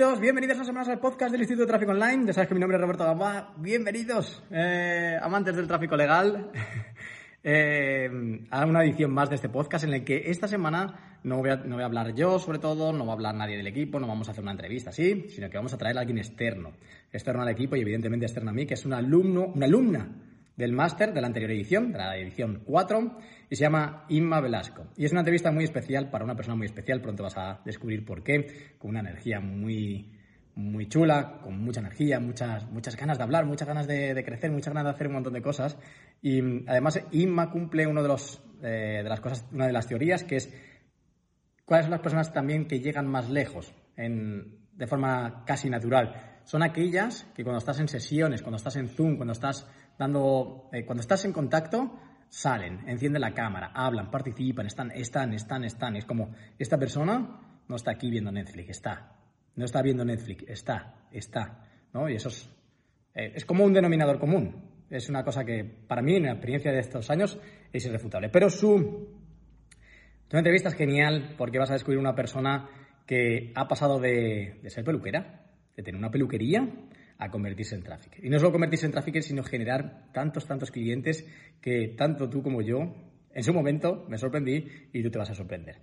Bienvenidos, bienvenidos a semana al podcast del Instituto de Tráfico Online. Ya sabes que mi nombre es Roberto Gamba. Bienvenidos, eh, amantes del tráfico legal, eh, a una edición más de este podcast en el que esta semana no voy, a, no voy a hablar yo, sobre todo, no va a hablar nadie del equipo, no vamos a hacer una entrevista así, sino que vamos a traer a alguien externo, externo al equipo y evidentemente externo a mí, que es un alumno, una alumna del máster de la anterior edición, de la edición 4, y se llama Inma Velasco. Y es una entrevista muy especial para una persona muy especial, pronto vas a descubrir por qué, con una energía muy, muy chula, con mucha energía, muchas, muchas ganas de hablar, muchas ganas de, crecer, muchas ganas de hacer un montón de cosas. Y además Inma cumple uno de, los, eh, de las cosas, una de las teorías que es cuáles son las personas también que llegan más lejos de forma casi natural. Son aquellas que cuando estás en sesiones, cuando estás en Zoom, cuando estás dando, eh, cuando estás en contacto, salen, encienden la cámara, hablan, participan, están, están, están, están. Es como, esta persona no está aquí viendo Netflix, está. No está viendo Netflix, está, está. ¿no? Y eso es, eh, es como un denominador común. Es una cosa que, para mí, en la experiencia de estos años, es irrefutable. Pero su, tu entrevista es genial porque vas a descubrir una persona que ha pasado de, de ser peluquera, de tener una peluquería, a convertirse en tráfico. Y no solo convertirse en tráfico, sino generar tantos, tantos clientes que tanto tú como yo, en su momento, me sorprendí y tú te vas a sorprender.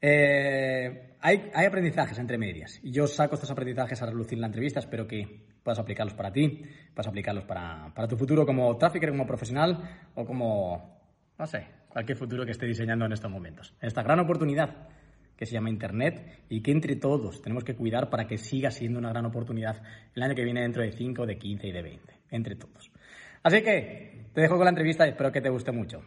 Eh, hay, hay, aprendizajes entre medias yo saco estos aprendizajes a relucir en la entrevista. Espero que puedas aplicarlos para ti, puedas aplicarlos para, para tu futuro como tráfico, como profesional o como, no sé, cualquier futuro que esté diseñando en estos momentos. Esta gran oportunidad que se llama Internet y que entre todos tenemos que cuidar para que siga siendo una gran oportunidad el año que viene dentro de 5, de 15 y de 20, entre todos. Así que te dejo con la entrevista y espero que te guste mucho.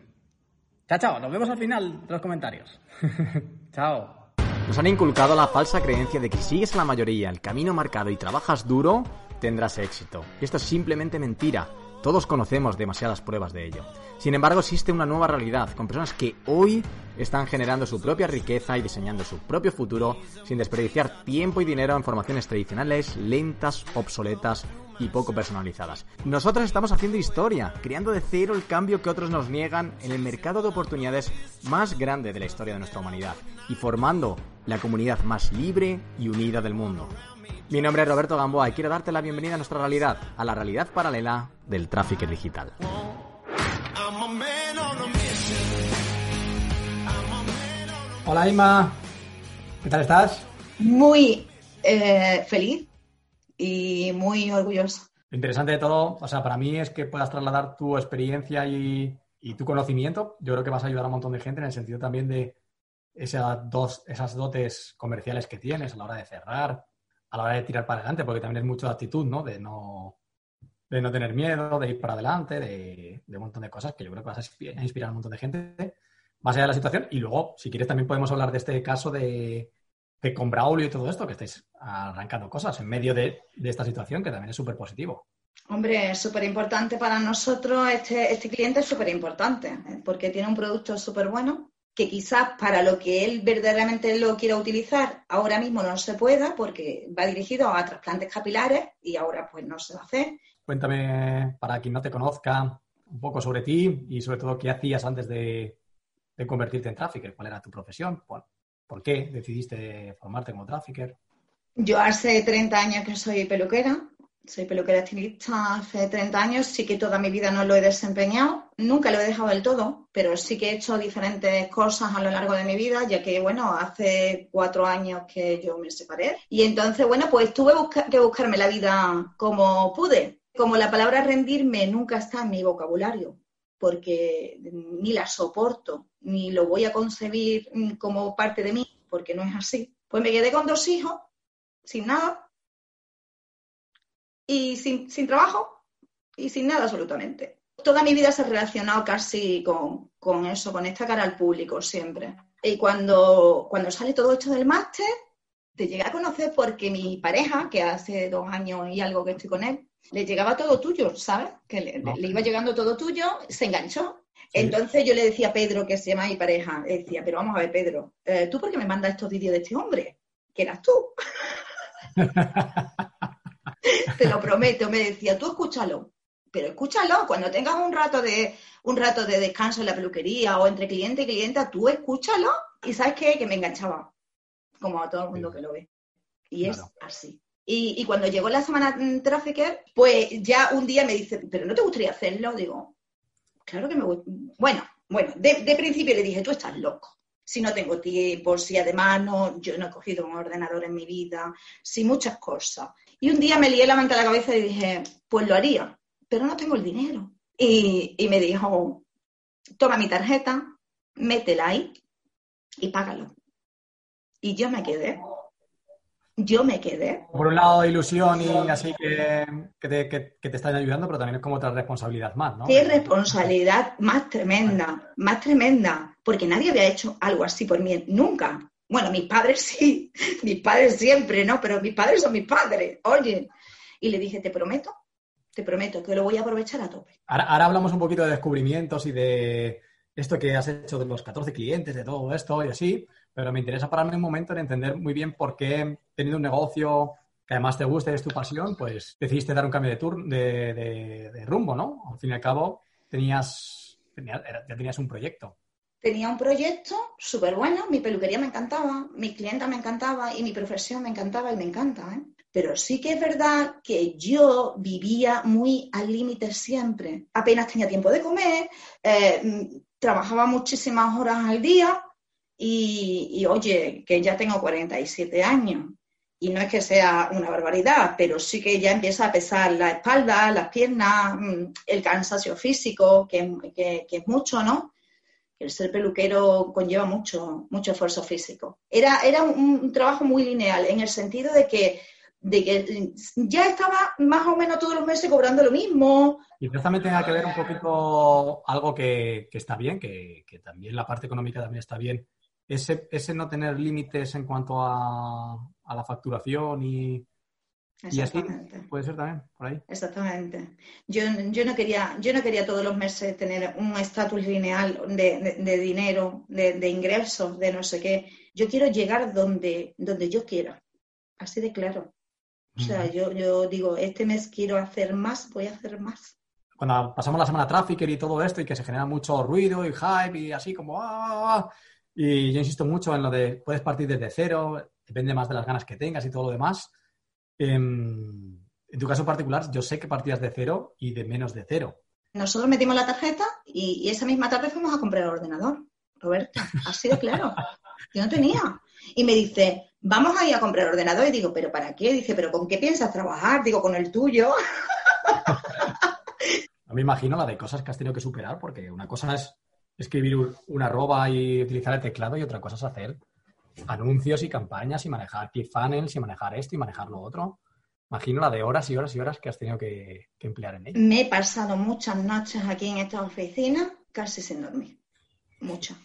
Chao, chao, nos vemos al final de los comentarios. chao. Nos han inculcado la falsa creencia de que si sigues a la mayoría el camino marcado y trabajas duro, tendrás éxito. Y esto es simplemente mentira. Todos conocemos demasiadas pruebas de ello. Sin embargo, existe una nueva realidad, con personas que hoy están generando su propia riqueza y diseñando su propio futuro sin desperdiciar tiempo y dinero en formaciones tradicionales, lentas, obsoletas y poco personalizadas. Nosotros estamos haciendo historia, creando de cero el cambio que otros nos niegan en el mercado de oportunidades más grande de la historia de nuestra humanidad y formando la comunidad más libre y unida del mundo. Mi nombre es Roberto Gamboa y quiero darte la bienvenida a nuestra realidad, a la realidad paralela del tráfico digital. Hola Ima, ¿qué tal estás? Muy eh, feliz y muy orgullosa. Lo interesante de todo, o sea, para mí es que puedas trasladar tu experiencia y, tu conocimiento. Yo creo que vas a ayudar a un montón de gente en el sentido también de esas, dos, esas dotes comerciales que tienes a la hora de cerrar, a la hora de tirar para adelante, porque también es mucho de actitud, ¿no? De no, de no tener miedo, de ir para adelante, de, un montón de cosas que yo creo que vas a inspirar a un montón de gente más allá de la situación. Y luego, si quieres, también podemos hablar de este caso de, de con y todo esto, que estáis arrancando cosas en medio de, esta situación, que también es súper positivo. Hombre, es súper importante para nosotros, este, este cliente es súper importante, ¿eh? porque tiene un producto súper bueno, que quizás para lo que él verdaderamente lo quiera utilizar ahora mismo no se pueda porque va dirigido a trasplantes capilares y ahora pues no se va a hacer. Cuéntame, para quien no te conozca, un poco sobre ti y sobre todo qué hacías antes de, convertirte en trafficker, cuál era tu profesión, por, por qué decidiste formarte como trafficker. Yo hace 30 años que soy peluquera, soy peluquera estilista hace 30 años, sí que toda mi vida no lo he desempeñado, nunca lo he dejado del todo, pero sí que he hecho diferentes cosas a lo largo de mi vida, ya que, bueno, hace cuatro años que yo me separé. Y entonces, bueno, pues tuve que buscarme la vida como pude. Como la palabra rendirme nunca está en mi vocabulario, porque ni la soporto, ni lo voy a concebir como parte de mí, porque no es así. Pues me quedé con dos hijos, sin nada, y sin, sin trabajo y sin nada absolutamente. Toda mi vida se ha relacionado casi con, con eso, con esta cara al público siempre. Y cuando, cuando sale todo esto del máster, te llegué a conocer porque mi pareja, que hace dos años y algo que estoy con él, le llegaba todo tuyo, ¿sabes? Que le, le iba llegando todo tuyo, se enganchó. Entonces yo le decía a Pedro, que se llama mi pareja, le decía, pero vamos a ver, Pedro, eh, ¿tú por qué me mandas estos vídeos de este hombre? Que eras tú. te lo prometo, me decía, tú escúchalo, pero escúchalo, cuando tengas un rato de un rato de descanso en la peluquería o entre cliente y clienta, tú escúchalo y sabes qué, que me enganchaba, como a todo el mundo que lo ve. Y es así. Y, cuando llegó la semana Trafficker, pues ya un día me dice, ¿pero no te gustaría hacerlo? Digo, claro que me gusta. Bueno, bueno, de, principio le dije, tú estás loco. Si no tengo tiempo, si además no, yo no he cogido un ordenador en mi vida, si muchas cosas. Y un día me lié la manta a la cabeza y dije, pues lo haría, pero no tengo el dinero. Y, y me dijo, toma mi tarjeta, métela ahí y págalo. Y yo me quedé. Yo me quedé. Por un lado, ilusión y así que, que, te, que, te están ayudando, pero también es como otra responsabilidad más, ¿no? Qué responsabilidad más tremenda, más tremenda, porque nadie había hecho algo así por mí, nunca. Bueno, mis padres sí, mis padres siempre, ¿no? Pero mis padres son mis padres, oye. Y le dije, te prometo, te prometo que lo voy a aprovechar a tope. Ahora, ahora hablamos un poquito de descubrimientos y de esto que has hecho de los 14 clientes, de todo esto y así, pero me interesa pararme un momento en entender muy bien por qué, teniendo un negocio que además te guste, es tu pasión, pues decidiste dar un cambio de, tour, de, rumbo, ¿no? Al fin y al cabo, tenías, ya tenías un proyecto. Tenía un proyecto súper bueno, mi peluquería me encantaba, mi clienta me encantaba y mi profesión me encantaba y me encanta, ¿eh? Pero sí que es verdad que yo vivía muy al límite siempre. Apenas tenía tiempo de comer, eh, trabajaba muchísimas horas al día y, oye, que ya tengo 47 años y no es que sea una barbaridad, pero sí que ya empieza a pesar la espalda, las piernas, mm, el cansancio físico, que, es mucho, ¿no? El ser peluquero conlleva mucho, mucho esfuerzo físico. Era, era un, trabajo muy lineal, en el sentido de que, de que ya estaba más o menos todos los meses cobrando lo mismo. Y también tenga que ver un poquito algo que, está bien, que, que, también la parte económica también está bien, ese, ese no tener límites en cuanto a, la facturación y, y así puede ser también por ahí. Exactamente. Yo, yo, no quería, yo no quería todos los meses tener un estatus lineal de, dinero, de, ingresos, de no sé qué. Yo quiero llegar donde, donde yo quiera. Así de claro. O sea, yo, yo digo, este mes quiero hacer más, voy a hacer más. Cuando pasamos la semana Trafficker y todo esto y que se genera mucho ruido y hype y así como... ¡ah! ah, ah y yo insisto mucho en lo de puedes partir desde cero, depende más de las ganas que tengas y todo lo demás. En, tu caso particular, yo sé que partías de cero y de menos de cero. Nosotros metimos la tarjeta y, esa misma tarde fuimos a comprar el ordenador. Roberto, así de claro. Yo no tenía. Y me dice, vamos a ir a comprar el ordenador. Y digo, ¿pero para qué? Dice, ¿pero con qué piensas trabajar? Digo, con el tuyo. No me imagino la de cosas que has tenido que superar, porque una cosa es escribir un arroba y utilizar el teclado y otra cosa es hacer anuncios y campañas y manejar funnels y manejar esto y manejar lo otro. Imagino la de horas y horas y horas que has tenido que, emplear en ello. Me he pasado muchas noches aquí en esta oficina casi sin dormir. Muchas.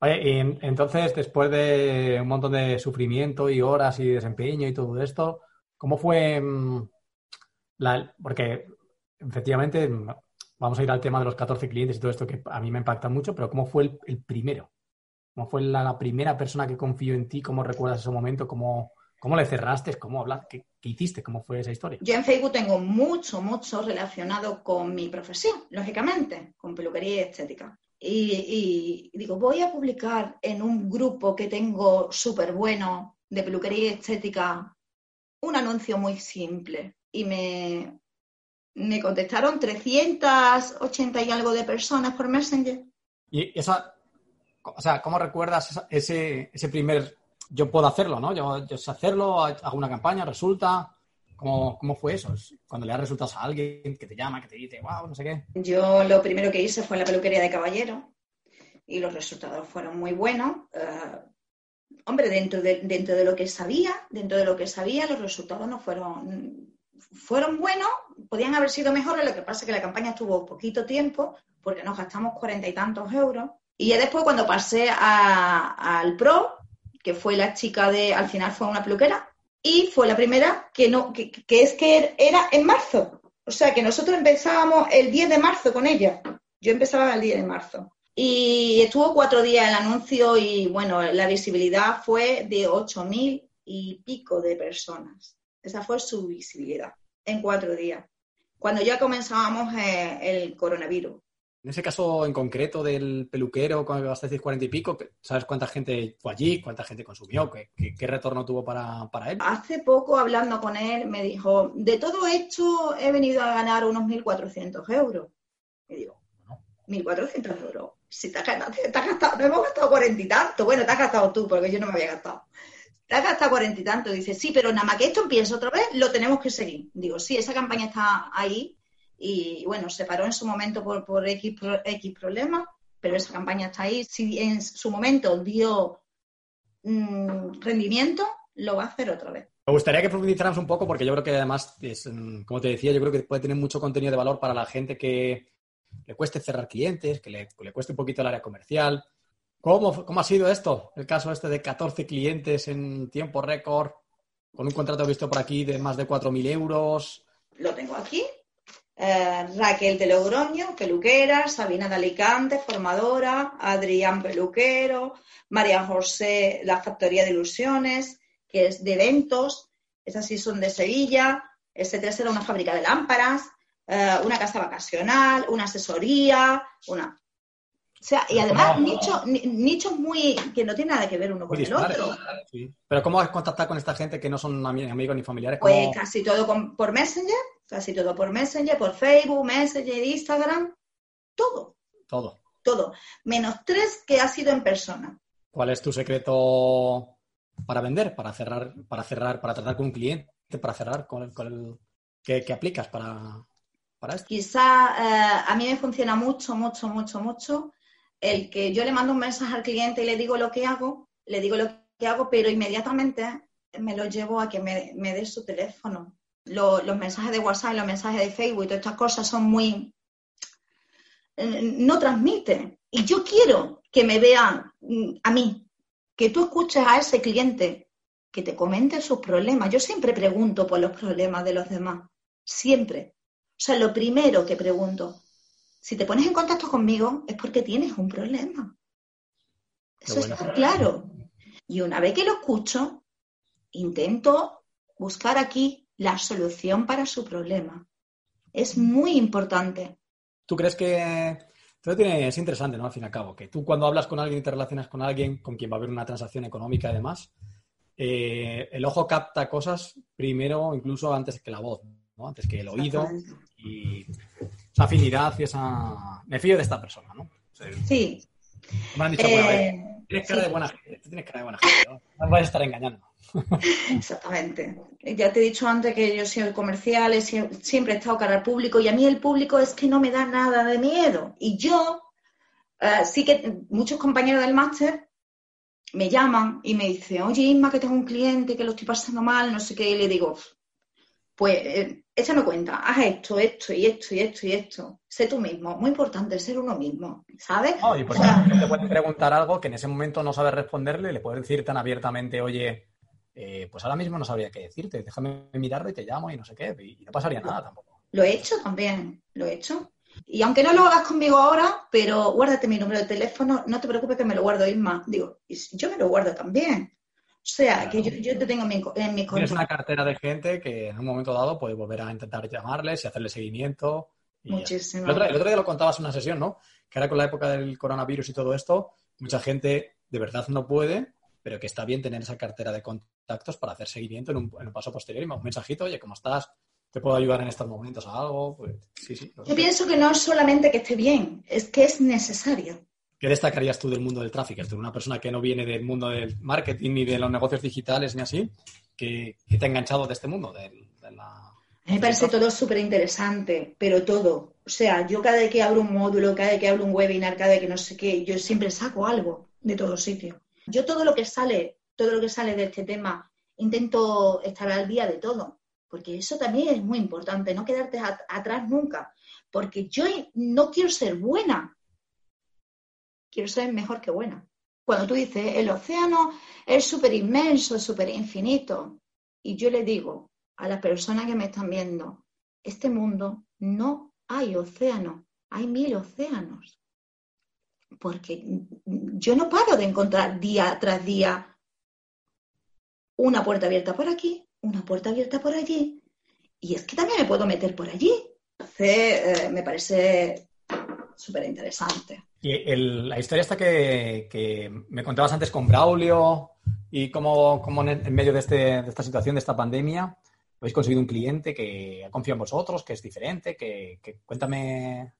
Oye, y entonces, después de un montón de sufrimiento y horas y desempeño y todo esto, ¿cómo fue mm, la, porque efectivamente vamos a ir al tema de los 14 clientes y todo esto que a mí me impacta mucho, pero ¿cómo fue el, primero? ¿Cómo fue la, primera persona que confió en ti? ¿Cómo recuerdas ese momento? ¿Cómo, cómo le cerraste? ¿Cómo hablaste? ¿Qué, hiciste? ¿Cómo fue esa historia? Yo en Facebook tengo mucho, mucho relacionado con mi profesión, lógicamente, con peluquería y estética. Y, y digo, voy a publicar en un grupo que tengo súper bueno de peluquería y estética un anuncio muy simple. Y me, me contestaron 380 y algo de personas por Messenger. Y esa, o sea, ¿cómo recuerdas ese, ese primer, yo puedo hacerlo, ¿no? Yo, yo sé hacerlo, hago una campaña, resulta. ¿Cómo, ¿Cómo, fue eso? Cuando le das resultados a alguien que te llama, que te dice, wow, no sé qué. Yo lo primero que hice fue la peluquería de caballero y los resultados fueron muy buenos. Eh, hombre, dentro de, dentro de lo que sabía, dentro de lo que sabía, los resultados no fueron fueron buenos, podían haber sido mejores, lo que pasa es que la campaña estuvo poquito tiempo, porque nos gastamos cuarenta y tantos euros. Y ya después, cuando pasé al Pro, que fue la chica de, al final fue una peluquera, y fue la primera que no, que, es que era en marzo. O sea que nosotros empezábamos el 10 de marzo con ella. Yo empezaba el 10 de marzo. Y estuvo cuatro días el anuncio y bueno, la visibilidad fue de ocho mil y pico de personas. Esa fue su visibilidad en cuatro días, cuando ya comenzábamos eh, el coronavirus. En ese caso en concreto del peluquero con el que gastasteis cuarenta y pico, ¿sabes cuánta gente fue allí? ¿Cuánta gente consumió? ¿Qué, retorno tuvo para, él? Hace poco, hablando con él, me dijo, de todo esto he venido a ganar unos 1.400 euros. Y digo, 1.400 euros. Si te has, gastado, no hemos gastado cuarenta y tanto. Bueno, te has gastado tú, porque yo no me había gastado. Te has gastado cuarenta y tanto. Dice, sí, pero nada más que esto empiece otra vez, lo tenemos que seguir. Digo, sí, esa campaña está ahí y bueno, se paró en su momento por, por X, X problemas, pero esa campaña está ahí. Si en su momento dio mm, rendimiento, lo va a hacer otra vez. Me gustaría que profundizáramos un poco porque yo creo que además, mm, como te decía, yo creo que puede tener mucho contenido de valor para la gente que le cueste cerrar clientes, que le, cueste un poquito el área comercial. ¿Cómo, ¿Cómo, ha sido esto? El caso este de 14 clientes en tiempo récord, con un contrato visto por aquí de más de 4.000 euros. Lo tengo aquí. Eh, Raquel de Logroño, peluquera, Sabina de Alicante, formadora, Adrián Peluquero, María José, la Factoría de Ilusiones, que es de eventos, esas sí son de Sevilla, S3 era una fábrica de lámparas, eh, una casa vacacional, una asesoría, una... O sea, y además nichos nicho muy que no tiene nada que ver uno con el otro. Pero ¿cómo has contactado con esta gente que no son amigos ni familiares? Pues casi todo por Messenger, Casi todo por Messenger, por Facebook, Messenger, Instagram, todo. Todo. Todo. Menos tres que ha sido en persona. ¿Cuál es tu secreto para vender, para cerrar, para cerrar, para tratar con un cliente, para cerrar con el, con ¿qué, aplicas para, para esto? Quizá eh, a mí me funciona mucho, mucho, mucho, mucho el que yo le mando un mensaje al cliente y le digo lo que hago, le digo lo que hago, pero inmediatamente me lo llevo a que me, me dé su teléfono los mensajes de WhatsApp, los mensajes de Facebook y todas estas cosas son muy... Eh, no transmiten. Y yo quiero que me vean mm, a mí, que tú escuches a ese cliente, que te comente sus problemas. Yo siempre pregunto por los problemas de los demás. Siempre. O sea, lo primero que pregunto, si te pones en contacto conmigo es porque tienes un problema. Eso está claro. Y una vez que lo escucho, intento buscar aquí la solución para su problema. Es muy importante. ¿Tú crees que es interesante, ¿no? Al fin y al cabo, que tú cuando hablas con alguien y te relacionas con alguien con quien va a haber una transacción económica además, eh, el ojo capta cosas primero, incluso antes que la voz, ¿no? Antes que el oído y esa afinidad y esa... Me fío de esta persona, ¿no? sí. Me han dicho, eh, tienes cara de buena gente, tienes cara de buena gente, ¿no? No vas a estar engañando. Exactamente. Ya te he dicho antes que yo soy comercial, siempre he estado cara al público y a mí el público es que no me da nada de miedo. Y yo, eh, sí que muchos compañeros del máster me llaman y me dicen, oye Isma, que tengo un cliente que lo estoy pasando mal, no sé qué, y le digo, pues eh, échame cuenta, haz esto, esto y esto y esto y esto. Sé tú mismo, muy importante ser uno mismo, ¿sabes? y por ejemplo, te pueden preguntar algo que en ese momento no sabes responderle, le puedes decir tan abiertamente, oye, eh, pues ahora mismo no sabría qué decirte, déjame mirarlo y te llamo y no sé qué, y no pasaría nada tampoco. Lo he hecho también, lo he hecho. Y aunque no lo hagas conmigo ahora, pero guárdate mi número de teléfono, no te preocupes que me lo guardo Isma. Digo, yo me lo guardo también. O sea, que yo, te tengo en mi, en mi Tienes una cartera de gente que en un momento dado puede volver a intentar llamarles y hacerle seguimiento. Muchísimo. El otro, el otro, día lo contabas en una sesión, ¿no? Que ahora con la época del coronavirus y todo esto, mucha gente de verdad no puede, pero que está bien tener esa cartera de contactos para hacer seguimiento en un, en un paso posterior y un mensajito, oye, ¿cómo estás? ¿Te puedo ayudar en estos momentos a algo? Pues sí, sí. Yo pienso que no es solamente que esté bien, es que es necesario. ¿Qué destacarías tú del mundo del tráfico? Tú, una persona que no viene del mundo del marketing ni de los negocios digitales ni así, que, te ha enganchado de este mundo, de, la... me parece todo súper interesante, pero todo. O sea, yo cada vez que abro un módulo, cada vez que abro un webinar, cada vez que no sé qué, yo siempre saco algo de todos sitios. Yo todo lo que sale, todo lo que sale de este tema, intento estar al día de todo, porque eso también es muy importante, no quedarte atrás nunca, porque yo no quiero ser buena, quiero ser mejor que buena. Cuando tú dices, el océano es súper inmenso, súper infinito, y yo le digo a las personas que me están viendo, este mundo no hay océano, hay mil océanos porque yo no paro de encontrar día tras día una puerta abierta por aquí, una puerta abierta por allí, y es que también me puedo meter por allí. Eh, me parece súper interesante. Y la historia esta que, me contabas antes con Braulio y cómo, en, medio de, este, de esta situación, de esta pandemia, habéis conseguido un cliente que confía en vosotros, que es diferente, que, cuéntame,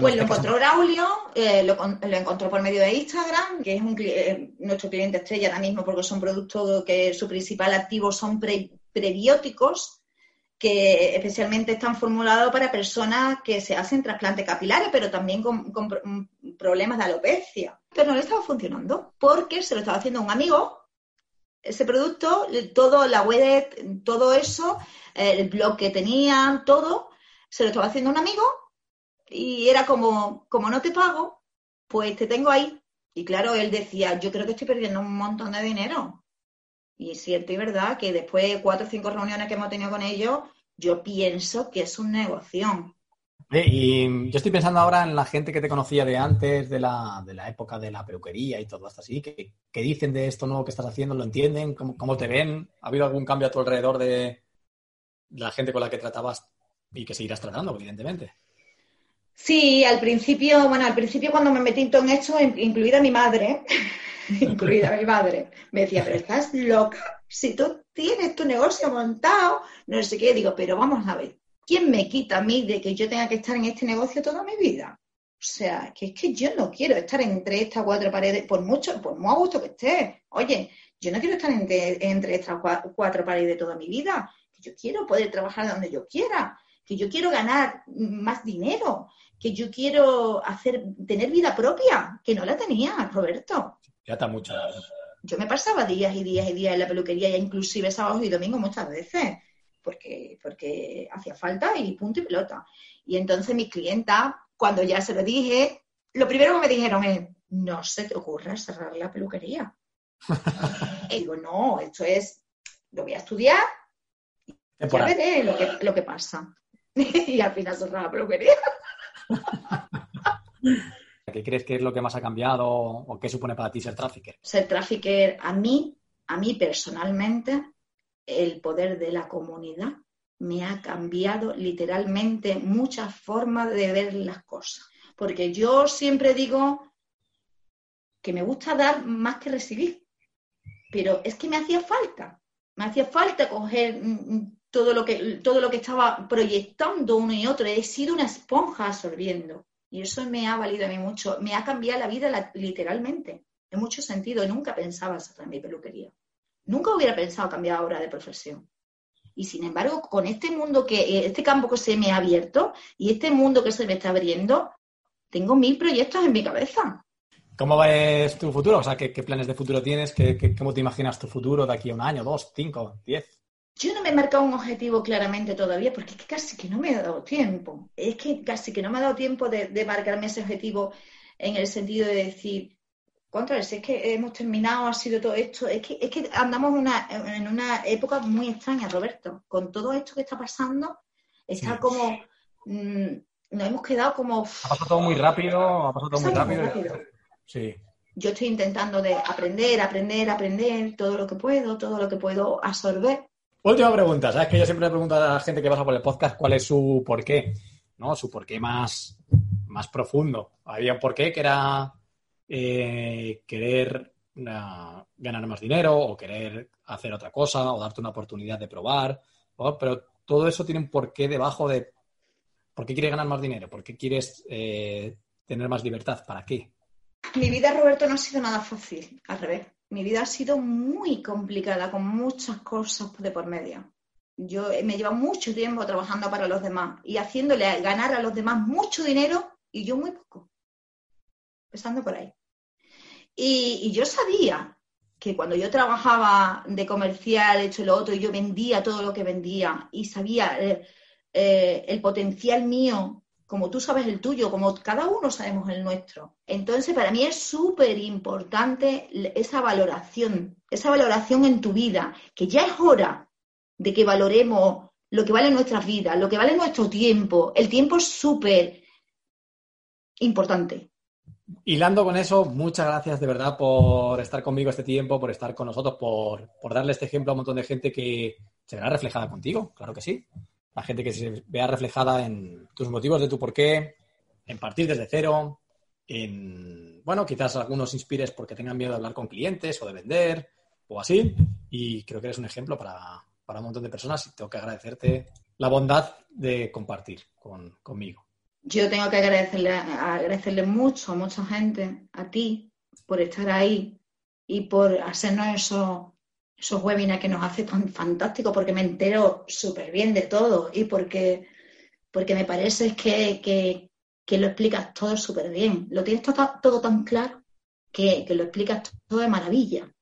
Pues lo encontró Braulio, eh, lo, encontró por medio de Instagram, que es un, eh, nuestro cliente estrella ahora mismo porque son productos que su principal activo son prebióticos que especialmente están formulados para personas que se hacen trasplantes capilares, pero también con, problemas de alopecia. Pero no le estaba funcionando porque se lo estaba haciendo un amigo ese producto, todo la web, todo eso, el blog que tenían, todo, se lo estaba haciendo un amigo y era como, como no te pago, pues te tengo ahí. Y claro, él decía, yo creo que estoy perdiendo un montón de dinero. Y es cierto y verdad que después de cuatro o cinco reuniones que hemos tenido con ellos, yo pienso que es un negocio. Y yo estoy pensando ahora en la gente que te conocía de antes, de la, de la época de la peluquería y todo esto así, que, dicen de esto nuevo que estás haciendo, lo entienden, ¿Cómo, te ven. ¿Ha habido algún cambio a tu alrededor de, la gente con la que tratabas y que seguirás tratando, evidentemente? Sí, al principio, bueno, al principio cuando me metí en esto, incluida mi madre, incluida mi madre, me decía, pero estás loca, si tú tienes tu negocio montado, no sé qué, digo, pero vamos a ver, ¿quién me quita a mí de que yo tenga que estar en este negocio toda mi vida? O sea, que es que yo no quiero estar entre estas cuatro paredes, por mucho, por muy a gusto que esté. Oye, yo no quiero estar entre, estas cuatro paredes toda mi vida. Que yo quiero poder trabajar donde yo quiera. Que yo quiero ganar más dinero. Que yo quiero hacer, tener vida propia, que no la tenía, Roberto. Ya está mucho. Yo me pasaba días y días y días en la peluquería, ya inclusive sábados y domingos muchas veces porque, porque hacía falta y punto y pelota. Y entonces mis clientas, cuando ya se lo dije, lo primero que me dijeron es, no se te ocurra cerrar la peluquería. y digo, no, esto es, lo voy a estudiar y ya veré lo que, lo que pasa. y al final cerrar la peluquería. ¿Qué crees que es lo que más ha cambiado o qué supone para ti ser trafficker? Ser trafficker, a mí, a mí personalmente, el poder de la comunidad me ha cambiado literalmente muchas formas de ver las cosas. Porque yo siempre digo que me gusta dar más que recibir, pero es que me hacía falta, me hacía falta coger mm, todo lo que, todo lo que estaba proyectando uno y otro. He sido una esponja absorbiendo y eso me ha valido a mí mucho. Me ha cambiado la vida literalmente, en mucho sentido. Nunca pensaba cerrar mi peluquería. Nunca hubiera pensado cambiar ahora de profesión. Y sin embargo, con este mundo que, eh, este campo que se me ha abierto y este mundo que se me está abriendo, tengo mil proyectos en mi cabeza. ¿Cómo ves tu futuro? O sea, ¿qué, planes de futuro tienes? ¿Qué, cómo te imaginas tu futuro de aquí a un año, dos, cinco, diez? Yo no me he marcado un objetivo claramente todavía porque es que casi que no me ha dado tiempo. Es que casi que no me ha dado tiempo de marcarme ese objetivo en el sentido de decir, contra, si es que hemos terminado, ha sido todo esto, es que, es que andamos en una época muy extraña, Roberto. Con todo esto que está pasando, está como. Mm, nos hemos quedado como. Ha pasado todo muy rápido, ha pasado todo muy rápido. Sí. Yo estoy intentando de aprender, aprender, aprender todo lo que puedo, todo lo que puedo absorber. Última pregunta, ¿sabes? Que yo siempre le pregunto a la gente que pasa por el podcast cuál es su porqué, ¿no? Su porqué más, más profundo. Había un porqué que era eh, querer ganar más dinero o querer hacer otra cosa o darte una oportunidad de probar, pero todo eso tiene un porqué debajo de por qué quieres ganar más dinero, por qué quieres eh, tener más libertad, ¿para qué? Mi vida, Roberto, no ha sido nada fácil, al revés. Mi vida ha sido muy complicada, con muchas cosas de por medio. Yo me llevo mucho tiempo trabajando para los demás y haciéndole ganar a los demás mucho dinero y yo muy poco empezando por ahí. Y, yo sabía que cuando yo trabajaba de comercial, hecho lo otro, y yo vendía todo lo que vendía y sabía eh, eh, el potencial mío, como tú sabes el tuyo, como cada uno sabemos el nuestro. Entonces, para mí es súper importante esa valoración, esa valoración en tu vida, que ya es hora de que valoremos lo que vale nuestras vidas, lo que vale nuestro tiempo. El tiempo es súper importante. Hilando con eso, muchas gracias de verdad por estar conmigo este tiempo, por estar con nosotros, por, darle este ejemplo a un montón de gente que se verá reflejada contigo, claro que sí. La gente que se vea reflejada en tus motivos de tu por qué, en partir desde cero, en, bueno, quizás algunos inspires porque tengan miedo de hablar con clientes o de vender o así. Y creo que eres un ejemplo para, para un montón de personas y tengo que agradecerte la bondad de compartir con, conmigo. Yo tengo que agradecerle, agradecerle mucho a mucha gente, a ti, por estar ahí y por hacernos esos, esos webinars que nos hace tan fantástico, porque me entero súper bien de todo y porque, porque me parece que, que, lo explicas todo súper bien. Lo tienes todo, todo tan claro que, que, lo explicas todo de maravilla.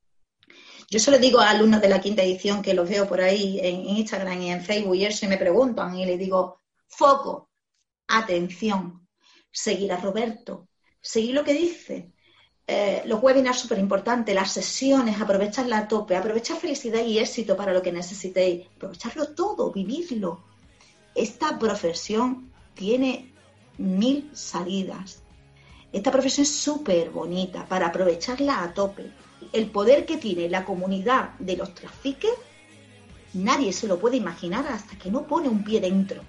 Yo solo digo a alumnos de la quinta edición que los veo por ahí en Instagram y en Facebook y eso y me preguntan y les digo, foco, atención, seguir a Roberto, seguir lo que dice. Eh, los webinars súper importantes, las sesiones, aprovecharla a tope, aprovechar felicidad y éxito para lo que necesitéis, aprovecharlo todo, vivirlo. Esta profesión tiene mil salidas. Esta profesión es súper bonita para aprovecharla a tope. El poder que tiene la comunidad de los trafiques, nadie se lo puede imaginar hasta que no pone un pie dentro.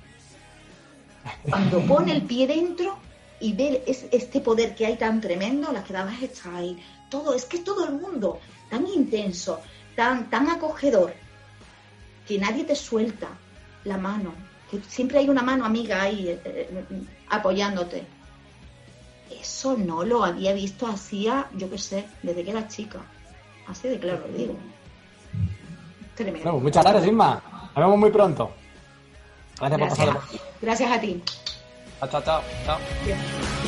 Cuando pone el pie dentro y ve este poder que hay tan tremendo, las quedadas está ahí. Todo, es que todo el mundo, tan intenso, tan, tan acogedor, que nadie te suelta la mano, que siempre hay una mano amiga ahí eh, eh, apoyándote. Eso no lo había visto hacía, yo qué sé, desde que era chica. Así de claro lo digo. Tremendo. muchas gracias, Inma. Nos vemos muy pronto. Gracias, por pasar Gracias a ti. Chao, chao, chao.